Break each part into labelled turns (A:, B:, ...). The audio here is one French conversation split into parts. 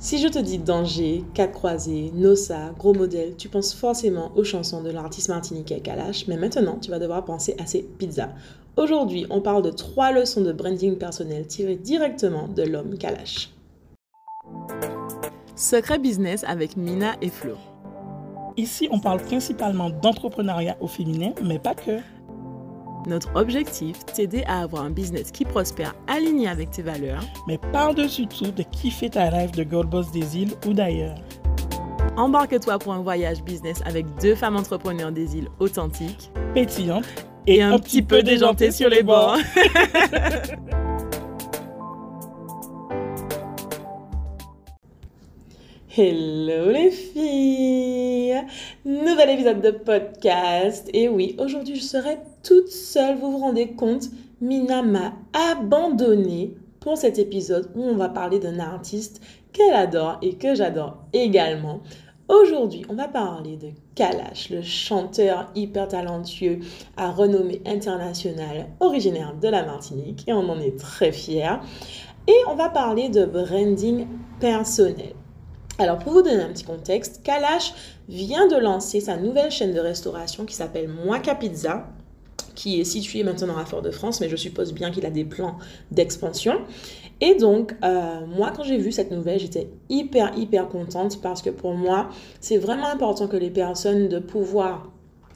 A: Si je te dis danger, quatre croisés, Nossa, gros modèle, tu penses forcément aux chansons de l'artiste martiniquais Kalash, mais maintenant tu vas devoir penser à ses pizzas. Aujourd'hui, on parle de trois leçons de branding personnel tirées directement de l'homme Kalash. Secret business avec Mina et Flo.
B: Ici, on parle principalement d'entrepreneuriat au féminin, mais pas que.
A: Notre objectif, t'aider à avoir un business qui prospère aligné avec tes valeurs.
B: Mais par-dessus tout, de kiffer ta rêve de Gold Boss des îles ou d'ailleurs.
A: Embarque-toi pour un voyage business avec deux femmes entrepreneurs des îles authentiques,
B: pétillantes
A: et, un, petit peu déjantées sur les bords. Hello les filles Nouvel épisode de podcast. Et oui, aujourd'hui je serai toute seule, vous vous rendez compte Mina m'a abandonnée pour cet épisode où on va parler d'un artiste qu'elle adore et que j'adore également. Aujourd'hui, on va parler de Kalash, le chanteur hyper talentueux à renommée internationale, originaire de la Martinique, et on en est très fiers. Et on va parler de branding personnel. Alors, pour vous donner un petit contexte, Kalash vient de lancer sa nouvelle chaîne de restauration qui s'appelle Moika Pizza, qui est située maintenant à Fort-de-France, mais je suppose bien qu'il a des plans d'expansion. Et donc, euh, moi, quand j'ai vu cette nouvelle, j'étais hyper, hyper contente parce que pour moi, c'est vraiment important que les personnes de pouvoir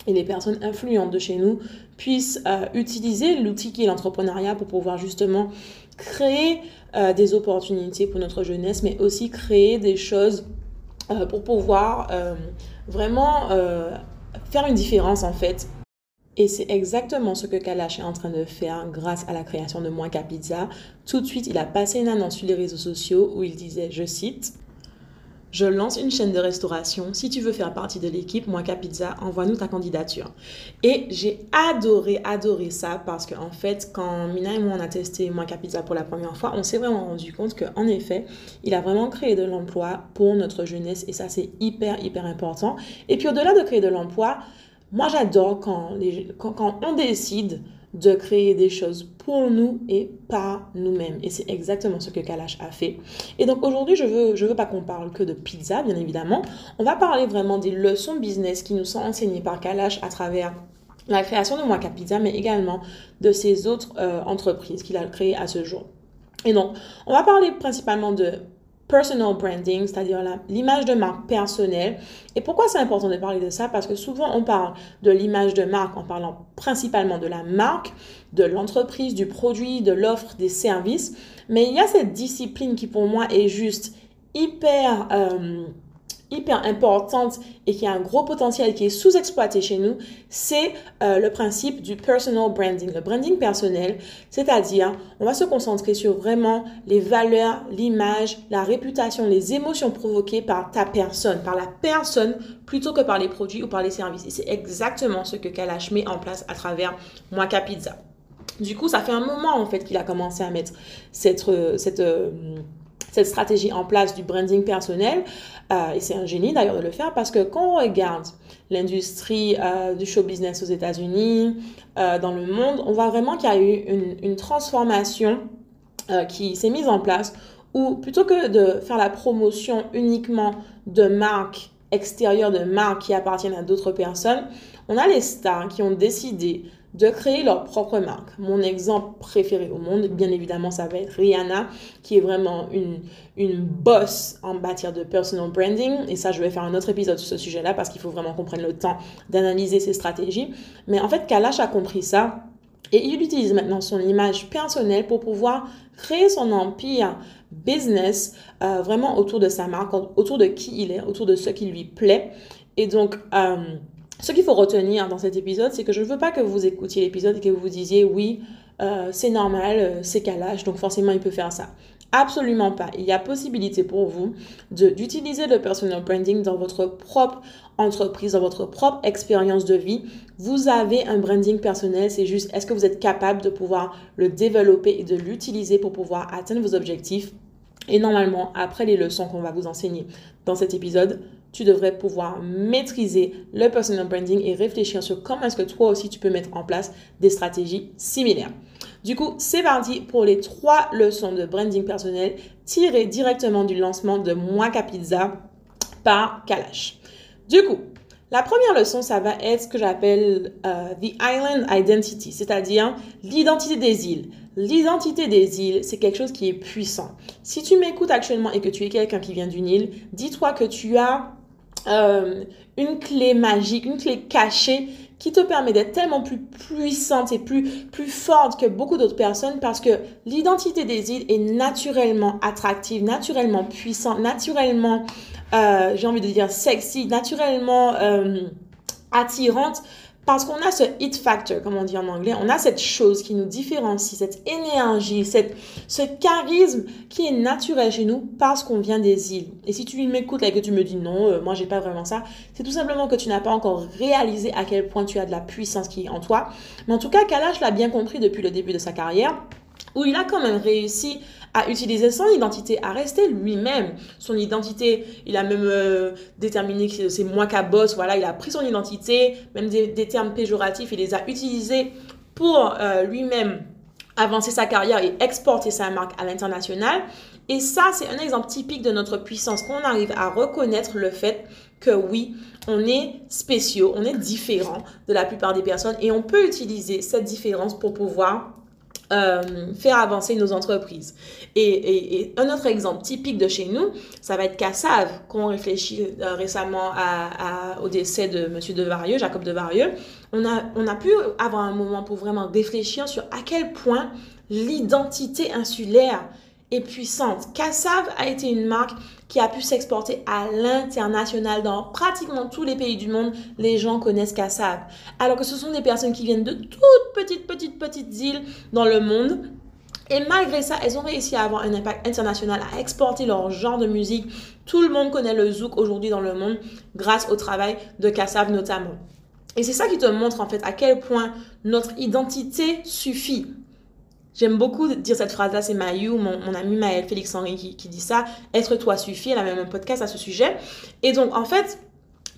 A: et les personnes influentes de chez nous puissent euh, utiliser l'outil qui est l'entrepreneuriat pour pouvoir justement créer euh, des opportunités pour notre jeunesse, mais aussi créer des choses pour pouvoir vraiment faire une différence en fait. Et c'est exactement ce que Kalash est en train de faire grâce à la création de Moins Pizza. Tout de suite, il a passé une annonce sur les réseaux sociaux où il disait, je cite, je lance une chaîne de restauration. Si tu veux faire partie de l'équipe, moi Pizza, envoie-nous ta candidature. Et j'ai adoré, adoré ça parce qu'en en fait, quand Mina et moi on a testé moi Pizza pour la première fois, on s'est vraiment rendu compte qu'en effet, il a vraiment créé de l'emploi pour notre jeunesse et ça c'est hyper, hyper important. Et puis au-delà de créer de l'emploi, moi j'adore quand, on décide de créer des choses pour nous et pas nous-mêmes. Et c'est exactement ce que Kalash a fait. Et donc aujourd'hui, je veux, veux pas qu'on parle que de pizza, bien évidemment. On va parler vraiment des leçons business qui nous sont enseignées par Kalash à travers la création de Moika Pizza, mais également de ses autres euh, entreprises qu'il a créées à ce jour. Et donc, on va parler principalement de personal branding, c'est-à-dire l'image de marque personnelle. Et pourquoi c'est important de parler de ça? Parce que souvent on parle de l'image de marque en parlant principalement de la marque, de l'entreprise, du produit, de l'offre, des services. Mais il y a cette discipline qui pour moi est juste hyper... Euh, hyper importante et qui a un gros potentiel qui est sous-exploité chez nous, c'est euh, le principe du personal branding, le branding personnel, c'est-à-dire on va se concentrer sur vraiment les valeurs, l'image, la réputation, les émotions provoquées par ta personne, par la personne plutôt que par les produits ou par les services. Et c'est exactement ce que Kalash met en place à travers Moika Pizza. Du coup, ça fait un moment en fait qu'il a commencé à mettre cette, euh, euh, cette stratégie en place du branding personnel. Euh, et c'est un génie d'ailleurs de le faire parce que quand on regarde l'industrie euh, du show business aux États-Unis, euh, dans le monde, on voit vraiment qu'il y a eu une, une transformation qui s'est mise en place où plutôt que de faire la promotion uniquement de marques extérieures, de marques qui appartiennent à d'autres personnes, on a les stars qui ont décidé de créer leur propre marque. Mon exemple préféré au monde, bien évidemment, ça va être Rihanna, qui est vraiment une, une boss en matière de personal branding. Et ça, je vais faire un autre épisode sur ce sujet-là parce qu'il faut vraiment qu'on prenne le temps d'analyser ses stratégies. Mais en fait, Kalash a compris ça. Et il utilise maintenant son image personnelle pour pouvoir créer son empire business euh, vraiment autour de sa marque, autour de qui il est, autour de ce qui lui plaît. Et donc, euh, ce qu'il faut retenir dans cet épisode, c'est que je ne veux pas que vous écoutiez l'épisode et que vous vous disiez oui, euh, c'est normal, euh, c'est calage, donc forcément il peut faire ça. Absolument pas. Il y a possibilité pour vous d'utiliser le personal branding dans votre propre entreprise, dans votre propre expérience de vie. Vous avez un branding personnel, c'est juste est-ce que vous êtes capable de pouvoir le développer et de l'utiliser pour pouvoir atteindre vos objectifs? Et normalement, après les leçons qu'on va vous enseigner dans cet épisode, tu devrais pouvoir maîtriser le personal branding et réfléchir sur comment est-ce que toi aussi tu peux mettre en place des stratégies similaires. Du coup, c'est parti pour les trois leçons de branding personnel tirées directement du lancement de Moi Pizza par Kalash. Du coup, la première leçon, ça va être ce que j'appelle euh, The Island Identity, c'est-à-dire l'identité des îles. L'identité des îles, c'est quelque chose qui est puissant. Si tu m'écoutes actuellement et que tu es quelqu'un qui vient d'une île, dis-toi que tu as euh, une clé magique, une clé cachée qui te permet d'être tellement plus puissante et plus, plus forte que beaucoup d'autres personnes parce que l'identité des îles est naturellement attractive, naturellement puissante, naturellement euh, j'ai envie de dire sexy, naturellement euh, attirante, parce qu'on a ce hit factor, comme on dit en anglais, on a cette chose qui nous différencie, cette énergie, cette, ce charisme qui est naturel chez nous parce qu'on vient des îles. Et si tu m'écoutes et que tu me dis non, euh, moi j'ai pas vraiment ça, c'est tout simplement que tu n'as pas encore réalisé à quel point tu as de la puissance qui est en toi. Mais en tout cas, Kalash l'a bien compris depuis le début de sa carrière, où il a quand même réussi à utiliser son identité, à rester lui-même. Son identité, il a même euh, déterminé que c'est moi qui bosse, voilà, il a pris son identité, même des, termes péjoratifs, il les a utilisés pour euh, lui-même avancer sa carrière et exporter sa marque à l'international. Et ça, c'est un exemple typique de notre puissance, qu'on arrive à reconnaître le fait que oui, on est spéciaux, on est différent de la plupart des personnes et on peut utiliser cette différence pour pouvoir euh, faire avancer nos entreprises. Et, un autre exemple typique de chez nous, ça va être Cassav, qu'on réfléchit euh, récemment au décès de M. Devarieux, Jacob Devarieux. On a, on a pu avoir un moment pour vraiment réfléchir sur à quel point l'identité insulaire est puissante. Cassav a été une marque qui a pu s'exporter à l'international dans pratiquement tous les pays du monde. Les gens connaissent Cassav. Alors que ce sont des personnes qui viennent de toutes petites, petites, petites îles dans le monde. Et malgré ça, elles ont réussi à avoir un impact international, à exporter leur genre de musique. Tout le monde connaît le zouk aujourd'hui dans le monde grâce au travail de Kassav notamment. Et c'est ça qui te montre en fait à quel point notre identité suffit. J'aime beaucoup dire cette phrase-là, c'est Mayou, mon, mon, ami Maël Félix Henry qui, qui, dit ça. Être toi suffit, elle a même un podcast à ce sujet. Et donc, en fait,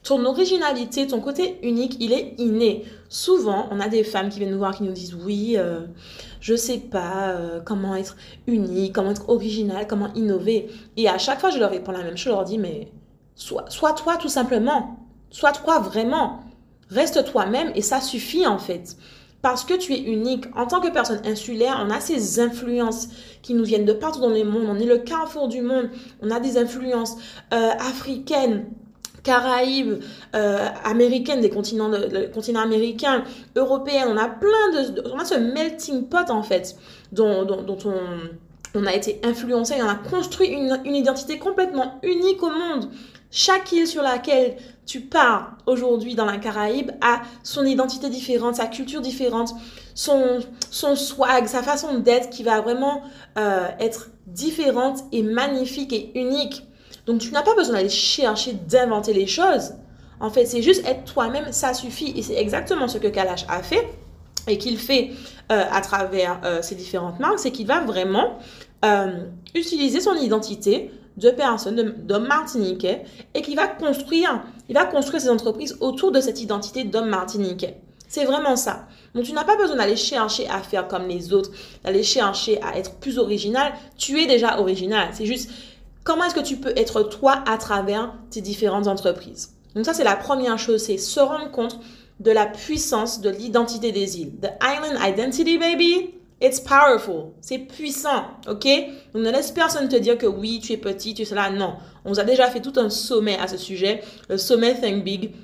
A: ton originalité, ton côté unique, il est inné. Souvent, on a des femmes qui viennent nous voir qui nous disent oui, euh, je sais pas euh, comment être unique, comment être original, comment innover. Et à chaque fois, je leur réponds la même chose, je leur dis mais sois, sois toi tout simplement. Sois toi vraiment. Reste toi-même et ça suffit en fait parce que tu es unique. En tant que personne insulaire, on a ces influences qui nous viennent de partout dans le monde. On est le carrefour du monde. On a des influences euh, africaines, Caraïbes, euh, américaines, des continents, le continent américain, européen. On a plein de, on a ce melting pot en fait, dont, dont, on, a été influencé et on a construit une identité complètement unique au monde. Chaque île sur laquelle tu pars aujourd'hui dans la Caraïbe a son identité différente, sa culture différente, son, son swag, sa façon d'être qui va vraiment euh, être différente et magnifique et unique. Donc tu n'as pas besoin d'aller chercher d'inventer les choses. En fait, c'est juste être toi-même, ça suffit. Et c'est exactement ce que Kalash a fait et qu'il fait euh, à travers euh, ses différentes marques, c'est qu'il va vraiment utiliser son identité de personnes, d'hommes martiniquais, et qui va construire, il va construire ses entreprises autour de cette identité d'homme martiniquais. C'est vraiment ça. Donc tu n'as pas besoin d'aller chercher à faire comme les autres, d'aller chercher à être plus original. Tu es déjà original. C'est juste comment est-ce que tu peux être toi à travers tes différentes entreprises? Donc ça c'est la première chose, c'est se rendre compte de la puissance de l'identité des îles. The island identity baby. It's powerful. C'est puissant, ok? Donc ne laisse personne te dire que oui, tu es petit, tu es cela. Non. On a déjà fait tout un sommet à ce sujet, le sommet Think Big.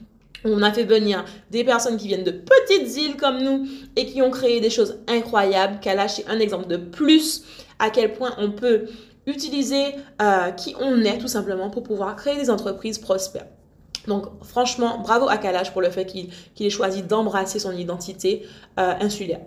A: On a fait venir des personnes qui viennent de petites îles comme nous et qui ont créé des choses incroyables. Kalash est un exemple de plus à quel point on peut utiliser euh, qui on est tout simplement pour pouvoir créer des entreprises prospères. Donc franchement, bravo à Kalash pour le fait qu'il ait choisi d'embrasser son identité euh, insulaire.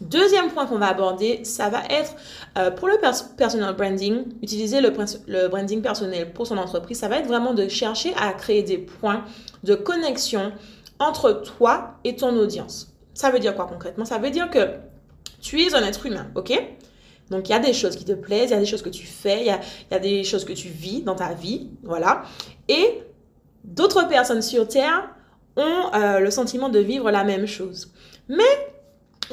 A: Deuxième point qu'on va aborder, ça va être euh, pour le personal branding, utiliser le, branding personnel pour son entreprise, ça va être vraiment de chercher à créer des points de connexion entre toi et ton audience. Ça veut dire quoi concrètement? Ça veut dire que tu es un être humain, ok? Donc il y a des choses qui te plaisent, il y a des choses que tu fais, il y a, il y a des choses que tu vis dans ta vie, voilà. Et d'autres personnes sur Terre ont euh, le sentiment de vivre la même chose. Mais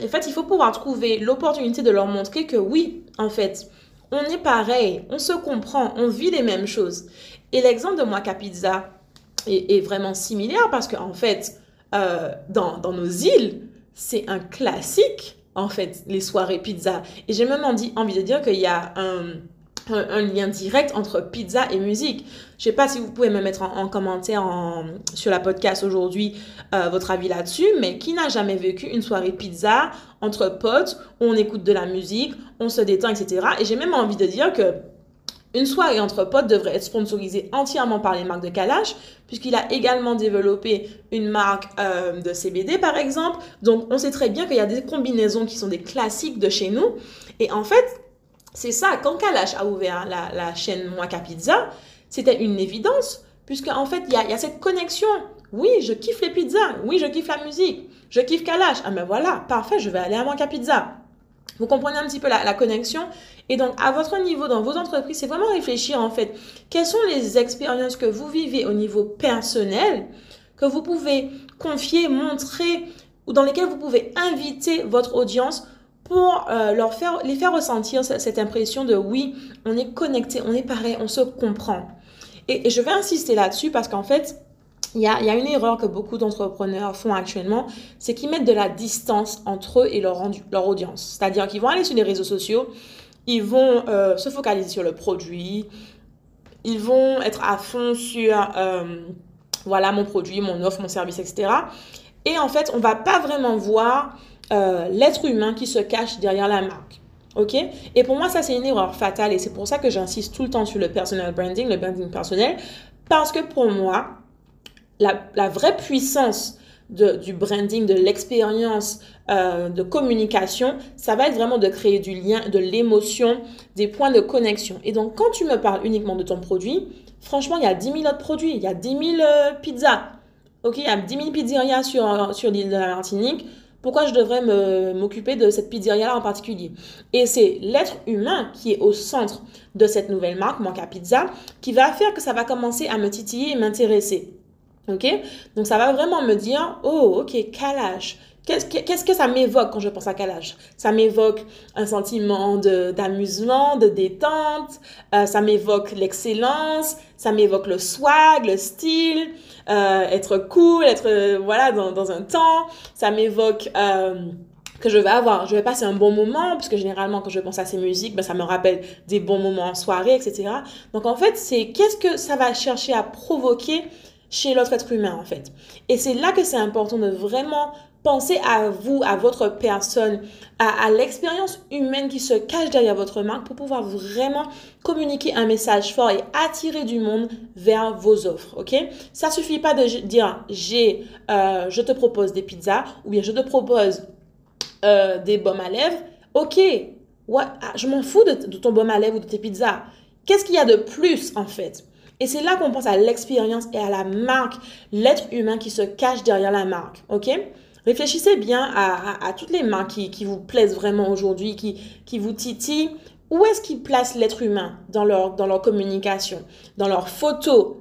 A: En fait, il faut pouvoir trouver l'opportunité de leur montrer que oui, en fait, on est pareil, on se comprend, on vit les mêmes choses. Et l'exemple de Moaka Pizza est, vraiment similaire parce qu'en en fait, euh, dans, dans nos îles, c'est un classique, en fait, les soirées pizza. Et j'ai même envie de dire qu'il y a un un, lien direct entre pizza et musique. Je sais pas si vous pouvez me mettre en, commentaire sur la podcast aujourd'hui euh, votre avis là-dessus, mais qui n'a jamais vécu une soirée pizza entre potes où on écoute de la musique, on se détend, etc. Et j'ai même envie de dire que une soirée entre potes devrait être sponsorisée entièrement par les marques de Kalash, puisqu'il a également développé une marque euh, de CBD, par exemple. Donc, on sait très bien qu'il y a des combinaisons qui sont des classiques de chez nous. Et en fait, c'est ça, quand Kalash a ouvert la, chaîne Moaka Pizza, c'était une évidence, puisque en fait, il y a, cette connexion. Oui, je kiffe les pizzas. Oui, je kiffe la musique. Je kiffe Kalash. Ah ben voilà, parfait, je vais aller à Moaka Pizza. Vous comprenez un petit peu la, connexion? Et donc, à votre niveau, dans vos entreprises, c'est vraiment réfléchir en fait, quelles sont les expériences que vous vivez au niveau personnel, que vous pouvez confier, montrer, ou dans lesquelles vous pouvez inviter votre audience pour euh, leur faire, les faire ressentir cette, impression de oui, on est connecté, on est pareil, on se comprend. Et, je vais insister là-dessus parce qu'en fait, il y a, y a, une erreur que beaucoup d'entrepreneurs font actuellement, c'est qu'ils mettent de la distance entre eux et leur, leur audience. C'est-à-dire qu'ils vont aller sur les réseaux sociaux, ils vont euh, se focaliser sur le produit, ils vont être à fond sur, euh, voilà, mon produit, mon offre, mon service, etc. Et en fait, on va pas vraiment voir euh, l'être humain qui se cache derrière la marque. OK? Et pour moi, ça, c'est une erreur fatale et c'est pour ça que j'insiste tout le temps sur le personal branding, le branding personnel, parce que pour moi, la, vraie puissance du branding, de l'expérience euh, de communication, ça va être vraiment de créer du lien, de l'émotion, des points de connexion. Et donc, quand tu me parles uniquement de ton produit, franchement, il y a 10 000 autres produits, il y a 10 000 euh, pizzas, ok, il y a 10 000 pizzerias sur, sur l'île de la Martinique. Pourquoi je devrais m'occuper de cette pizzeria-là en particulier Et c'est l'être humain qui est au centre de cette nouvelle marque, Manca Pizza, qui va faire que ça va commencer à me titiller et m'intéresser. Ok? Donc ça va vraiment me dire, oh, ok, calage. Qu'est-ce que, ça m'évoque quand je pense à Kalash? Ça m'évoque un sentiment d'amusement, de, détente, euh, ça m'évoque l'excellence, ça m'évoque le swag, le style, euh, être cool, être euh, voilà dans, dans, un temps, ça m'évoque que je vais avoir, je vais passer un bon moment, parce que généralement quand je pense à ces musiques, ben, ça me rappelle des bons moments en soirée, etc. Donc en fait, c'est qu'est-ce que ça va chercher à provoquer chez l'autre être humain en fait. Et c'est là que c'est important de vraiment Pensez à vous, à votre personne, à, l'expérience humaine qui se cache derrière votre marque pour pouvoir vraiment communiquer un message fort et attirer du monde vers vos offres. Ok? Ça suffit pas de dire j'ai, euh, je te propose des pizzas ou bien je te propose euh, des baumes à lèvres. Ok, ah, je m'en fous de, de ton baume à lèvres ou de tes pizzas. Qu'est-ce qu'il y a de plus en fait? Et c'est là qu'on pense à l'expérience et à la marque, l'être humain qui se cache derrière la marque. OK? Réfléchissez bien à, toutes les marques qui, vous plaisent vraiment aujourd'hui, qui, qui vous titillent. Où est-ce qu'ils placent l'être humain dans leur, dans leur communication, dans leurs photos,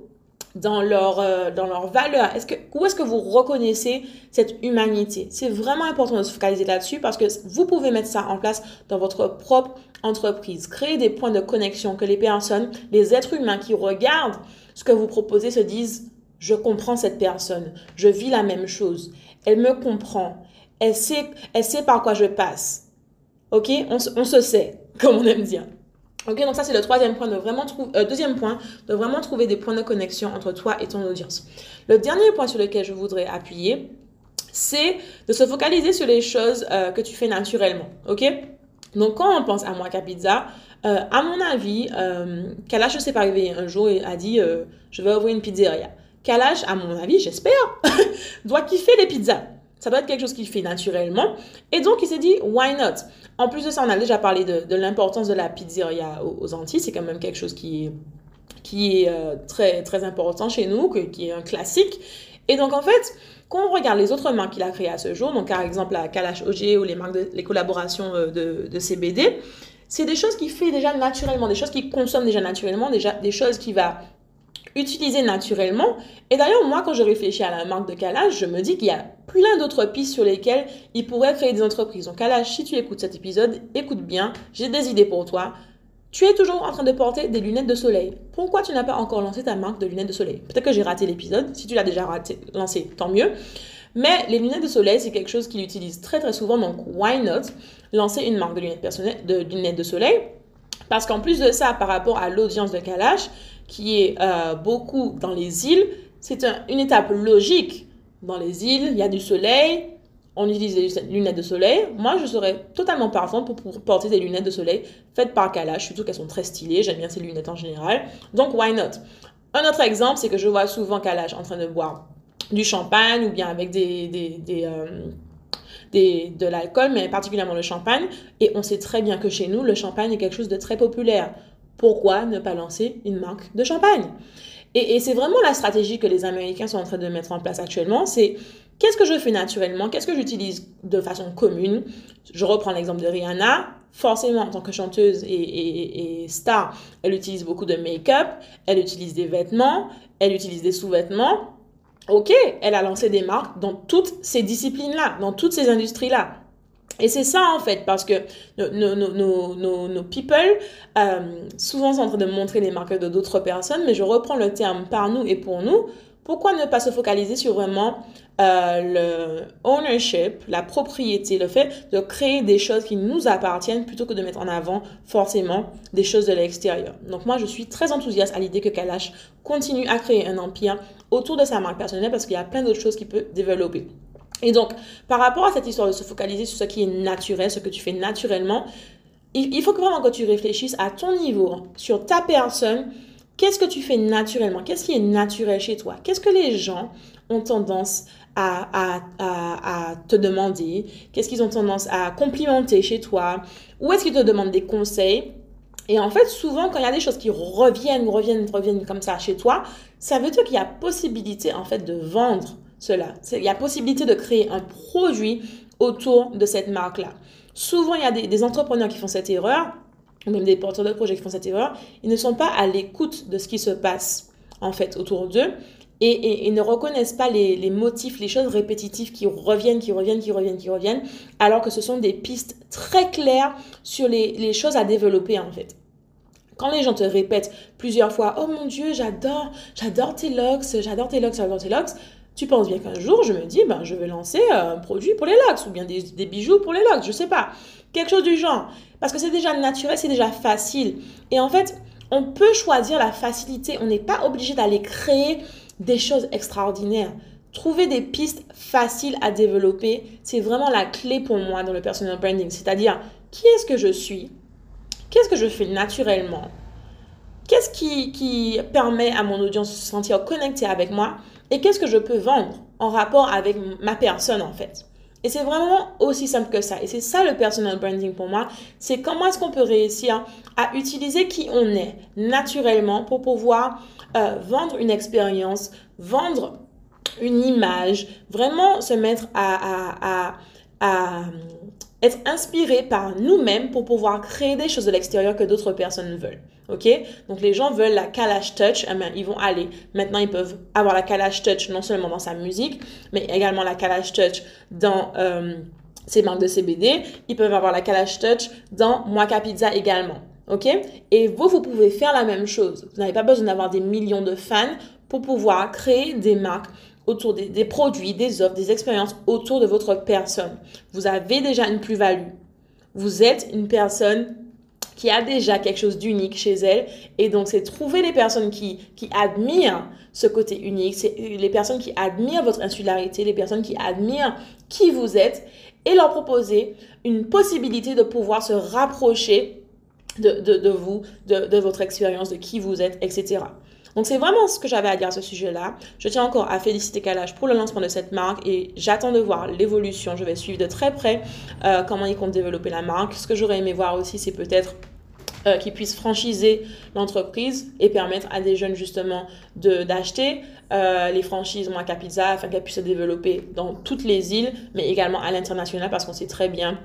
A: dans leur, euh, dans leurs valeurs? Est-ce que, Où est-ce que vous reconnaissez cette humanité? C'est vraiment important de se focaliser là-dessus parce que vous pouvez mettre ça en place dans votre propre entreprise. Créer des points de connexion que les personnes, les êtres humains qui regardent ce que vous proposez se disent je comprends cette personne, je vis la même chose, elle me comprend, elle sait, elle sait par quoi je passe. Ok? On, se sait, comme on aime dire. Ok, donc ça c'est le troisième point de vraiment trouver, euh, deuxième point de vraiment trouver des points de connexion entre toi et ton audience. Le dernier point sur lequel je voudrais appuyer, c'est de se focaliser sur les choses euh, que tu fais naturellement. Ok? Donc quand on pense à moi Pizza, euh, à mon avis, euh, Kalash s'est arrivé un jour et a dit je vais ouvrir une pizzeria. Kalash, à mon avis, j'espère, doit kiffer les pizzas. Ça doit être quelque chose qu'il fait naturellement. Et donc, il s'est dit, why not? En plus de ça, on a déjà parlé de, l'importance de la pizzeria aux, Antilles. C'est quand même quelque chose qui est, euh, très, très important chez nous, qui est un classique. Et donc, en fait, quand on regarde les autres marques qu'il a créées à ce jour, donc par exemple la Kalash OG ou les, marques les collaborations euh, de, de CBD, c'est des choses qu'il fait déjà naturellement, des choses qu'il consomme déjà naturellement, déjà, des choses qui va utilisée naturellement. Et d'ailleurs, moi, quand je réfléchis à la marque de Kalash, je me dis qu'il y a plein d'autres pistes sur lesquelles ils pourraient créer des entreprises. Donc Kalash, si tu écoutes cet épisode, écoute bien, j'ai des idées pour toi. Tu es toujours en train de porter des lunettes de soleil. Pourquoi tu n'as pas encore lancé ta marque de lunettes de soleil? Peut-être que j'ai raté l'épisode. Si tu l'as déjà raté, lancé, tant mieux. Mais les lunettes de soleil, c'est quelque chose qu'il utilise très très souvent. Donc, why not lancer une marque de lunettes, de, lunettes de soleil? Parce qu'en plus de ça, par rapport à l'audience de Kalash, qui est euh, beaucoup dans les îles, c'est une étape logique. Dans les îles, il y a du soleil, on utilise des lunettes de soleil. Moi, je serais totalement partante pour, porter des lunettes de soleil faites par Kalash, surtout qu'elles sont très stylées. J'aime bien ces lunettes en général. Donc, why not? Un autre exemple, c'est que je vois souvent Kalash en train de boire du champagne ou bien avec des, des, des, euh, de l'alcool, mais particulièrement le champagne. Et on sait très bien que chez nous, le champagne est quelque chose de très populaire. Pourquoi ne pas lancer une marque de champagne? Et, c'est vraiment la stratégie que les Américains sont en train de mettre en place actuellement. C'est qu'est-ce que je fais naturellement? Qu'est-ce que j'utilise de façon commune? Je reprends l'exemple de Rihanna. Forcément, en tant que chanteuse et, et star, elle utilise beaucoup de make-up, elle utilise des vêtements, elle utilise des sous-vêtements. Ok, elle a lancé des marques dans toutes ces disciplines-là, dans toutes ces industries-là. Et c'est ça en fait, parce que nos, nos, nos, people euh, souvent sont en train de montrer les marques de d'autres personnes, mais je reprends le terme par nous et pour nous. Pourquoi ne pas se focaliser sur vraiment euh, le ownership, la propriété, le fait de créer des choses qui nous appartiennent plutôt que de mettre en avant forcément des choses de l'extérieur. Donc moi, je suis très enthousiaste à l'idée que Kalash continue à créer un empire autour de sa marque personnelle parce qu'il y a plein d'autres choses qu'il peut développer. Et donc, par rapport à cette histoire de se focaliser sur ce qui est naturel, ce que tu fais naturellement, il, faut vraiment que tu réfléchisses à ton niveau, sur ta personne, qu'est-ce que tu fais naturellement, qu'est-ce qui est naturel chez toi, qu'est-ce que les gens ont tendance à te demander, qu'est-ce qu'ils ont tendance à complimenter chez toi, où est-ce qu'ils te demandent des conseils? Et en fait, souvent, quand il y a des choses qui reviennent, reviennent, reviennent comme ça chez toi, ça veut dire qu'il y a possibilité, en fait, de vendre cela. Il y a possibilité de créer un produit autour de cette marque-là. Souvent, il y a des, entrepreneurs qui font cette erreur, ou même des porteurs de projets qui font cette erreur. Ils ne sont pas à l'écoute de ce qui se passe, en fait, autour d'eux. Et, et, ne reconnaissent pas les, motifs, les choses répétitives qui reviennent, qui reviennent, qui reviennent, qui reviennent, alors que ce sont des pistes très claires sur les, les choses à développer, en fait. Quand les gens te répètent plusieurs fois, oh mon Dieu, j'adore, j'adore tes locks, j'adore tes locks, j'adore tes locks, tu penses bien qu'un jour, je me dis, ben, je vais lancer un produit pour les locks ou bien des, bijoux pour les locks, je sais pas. Quelque chose du genre. Parce que c'est déjà naturel, c'est déjà facile. Et en fait, on peut choisir la facilité. On n'est pas obligé d'aller créer des choses extraordinaires. Trouver des pistes faciles à développer, c'est vraiment la clé pour moi dans le personal branding. C'est-à-dire, qui est-ce que je suis? Qu'est-ce que je fais naturellement? Qu'est-ce qui, qui permet à mon audience de se sentir connectée avec moi? Et qu'est-ce que je peux vendre en rapport avec ma personne en fait? Et c'est vraiment aussi simple que ça. Et c'est ça le personal branding pour moi. C'est comment est-ce qu'on peut réussir à utiliser qui on est naturellement pour pouvoir euh, vendre une expérience, vendre une image, vraiment se mettre à, à, à, à être inspiré par nous-mêmes pour pouvoir créer des choses de l'extérieur que d'autres personnes veulent. OK? Donc les gens veulent la Kalash Touch, eh ils vont aller. Maintenant, ils peuvent avoir la Kalash Touch non seulement dans sa musique, mais également la Kalash Touch dans euh, ses marques de CBD. Ils peuvent avoir la Kalash Touch dans Moika Pizza également. OK? Et vous, vous pouvez faire la même chose. Vous n'avez pas besoin d'avoir des millions de fans pour pouvoir créer des marques autour des, produits, des offres, des expériences autour de votre personne. Vous avez déjà une plus-value. Vous êtes une personne qui a déjà quelque chose d'unique chez elle. Et donc, c'est trouver les personnes qui, qui admirent ce côté unique, c'est les personnes qui admirent votre insularité, les personnes qui admirent qui vous êtes et leur proposer une possibilité de pouvoir se rapprocher de, de, de vous, de, de votre expérience, de qui vous êtes, etc. Donc c'est vraiment ce que j'avais à dire à ce sujet-là. Je tiens encore à féliciter Kalash pour le lancement de cette marque et j'attends de voir l'évolution. Je vais suivre de très près euh, comment ils comptent développer la marque. Ce que j'aurais aimé voir aussi, c'est peut-être euh, qu'ils puissent franchiser l'entreprise et permettre à des jeunes justement d'acheter euh, les franchises Moi Pizza afin qu'elles puissent se développer dans toutes les îles, mais également à l'international parce qu'on sait très bien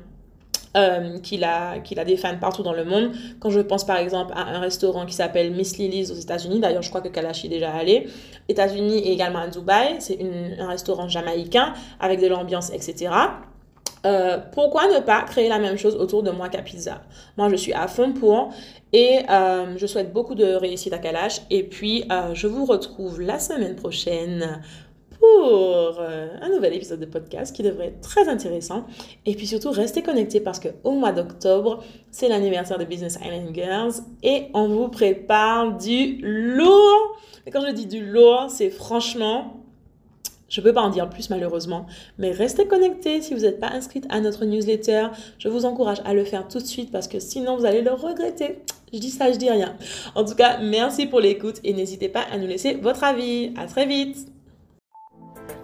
A: euh, qu'il a, qu'il a des fans partout dans le monde. Quand je pense par exemple à un restaurant qui s'appelle Miss Lily's aux États-Unis, d'ailleurs je crois que Kalash est déjà allé, États-Unis et également à Dubaï, c'est un restaurant jamaïcain avec de l'ambiance, etc. Euh, pourquoi ne pas créer la même chose autour de moi qu'à Pizza? Moi, je suis à fond pour et euh, je souhaite beaucoup de réussite à Kalash. Et puis, euh, je vous retrouve la semaine prochaine pour un nouvel épisode de podcast qui devrait être très intéressant. Et puis surtout, restez connectés parce qu'au mois d'octobre, c'est l'anniversaire de Business Island Girls et on vous prépare du lourd. Et quand je dis du lourd, c'est franchement je ne peux pas en dire plus malheureusement, mais restez connectés si vous n'êtes pas inscrite à notre newsletter. Je vous encourage à le faire tout de suite parce que sinon vous allez le regretter. Je dis ça, je dis rien. En tout cas, merci pour l'écoute et n'hésitez pas à nous laisser votre avis. À très vite.